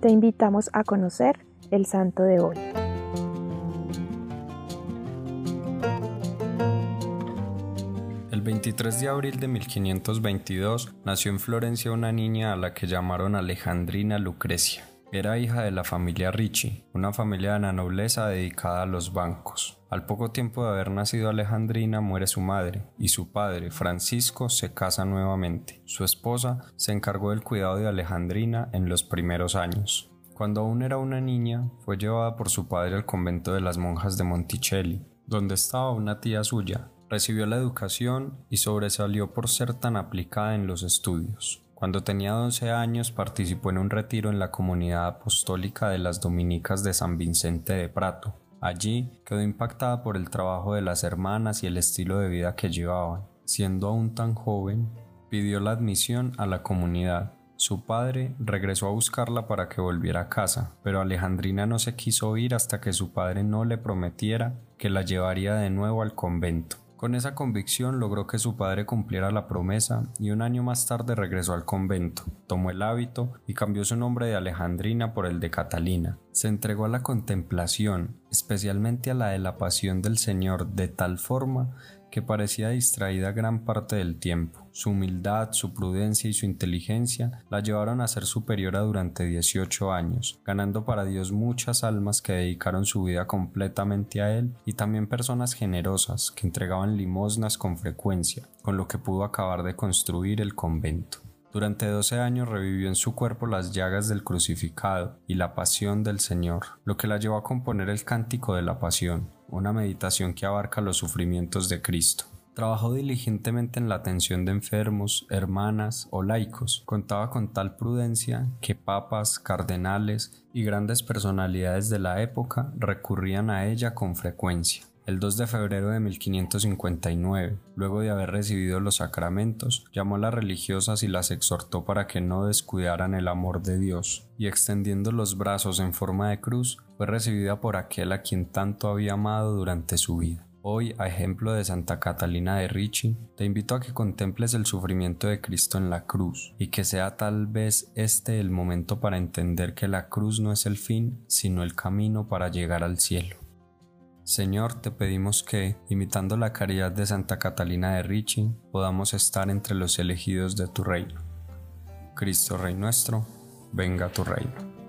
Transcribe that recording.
te invitamos a conocer el santo de hoy. El 23 de abril de 1522 nació en Florencia una niña a la que llamaron Alejandrina Lucrecia. Era hija de la familia Ricci, una familia de la nobleza dedicada a los bancos. Al poco tiempo de haber nacido Alejandrina muere su madre y su padre, Francisco, se casa nuevamente. Su esposa se encargó del cuidado de Alejandrina en los primeros años. Cuando aún era una niña, fue llevada por su padre al convento de las monjas de Monticelli, donde estaba una tía suya. Recibió la educación y sobresalió por ser tan aplicada en los estudios. Cuando tenía 12 años participó en un retiro en la comunidad apostólica de las Dominicas de San Vicente de Prato. Allí quedó impactada por el trabajo de las hermanas y el estilo de vida que llevaban. Siendo aún tan joven, pidió la admisión a la comunidad. Su padre regresó a buscarla para que volviera a casa, pero Alejandrina no se quiso ir hasta que su padre no le prometiera que la llevaría de nuevo al convento. Con esa convicción logró que su padre cumpliera la promesa y un año más tarde regresó al convento, tomó el hábito y cambió su nombre de Alejandrina por el de Catalina. Se entregó a la contemplación, especialmente a la de la pasión del Señor, de tal forma que parecía distraída gran parte del tiempo. Su humildad, su prudencia y su inteligencia la llevaron a ser superiora durante 18 años, ganando para Dios muchas almas que dedicaron su vida completamente a Él y también personas generosas que entregaban limosnas con frecuencia, con lo que pudo acabar de construir el convento. Durante 12 años revivió en su cuerpo las llagas del crucificado y la pasión del Señor, lo que la llevó a componer el Cántico de la Pasión, una meditación que abarca los sufrimientos de Cristo. Trabajó diligentemente en la atención de enfermos, hermanas o laicos. Contaba con tal prudencia que papas, cardenales y grandes personalidades de la época recurrían a ella con frecuencia el 2 de febrero de 1559, luego de haber recibido los sacramentos, llamó a las religiosas y las exhortó para que no descuidaran el amor de Dios, y extendiendo los brazos en forma de cruz, fue recibida por aquel a quien tanto había amado durante su vida. Hoy, a ejemplo de Santa Catalina de Ricci, te invito a que contemples el sufrimiento de Cristo en la cruz y que sea tal vez este el momento para entender que la cruz no es el fin, sino el camino para llegar al cielo. Señor, te pedimos que, imitando la caridad de Santa Catalina de Ricci, podamos estar entre los elegidos de tu reino. Cristo Rey nuestro, venga a tu reino.